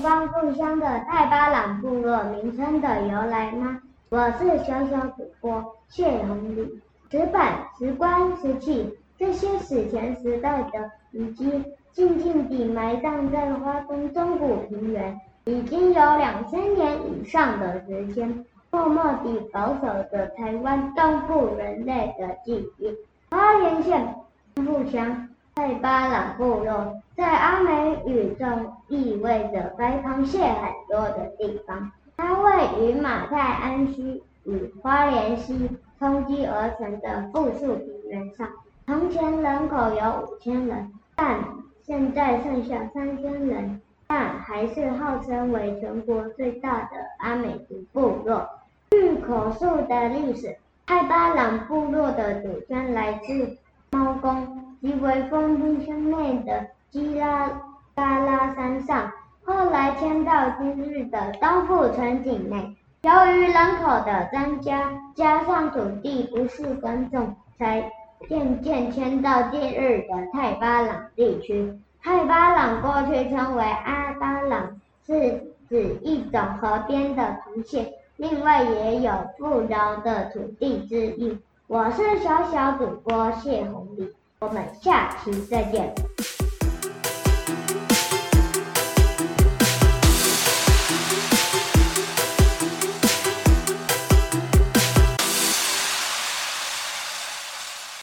太巴朗部落名称的由来吗？我是小小主播谢红礼。石板、石棺、石器这些史前时代的遗迹，静静地埋葬在花东中古平原，已经有两千年以上的时间，默默地保守着台湾东部人类的记忆。花莲县富乡太巴朗部落，在阿美语中意味着白螃蟹很多的地方。它位于马太安溪与花莲溪冲积而成的富庶平原上。从前人口有五千人，但现在剩下三千人，但还是号称为全国最大的阿美族部落。据口述的历史，太巴朗部落的祖先来自猫公，即为封闭乡内的基拉嘎拉山上，后来迁到今日的东部村境内。由于人口的增加，加上土地不适耕种，才渐渐迁到今日的太巴朗地区。太巴朗过去称为阿巴朗，是指一种河边的螃蟹，另外也有富饶的土地之意。我是小小主播谢红丽，我们下期再见。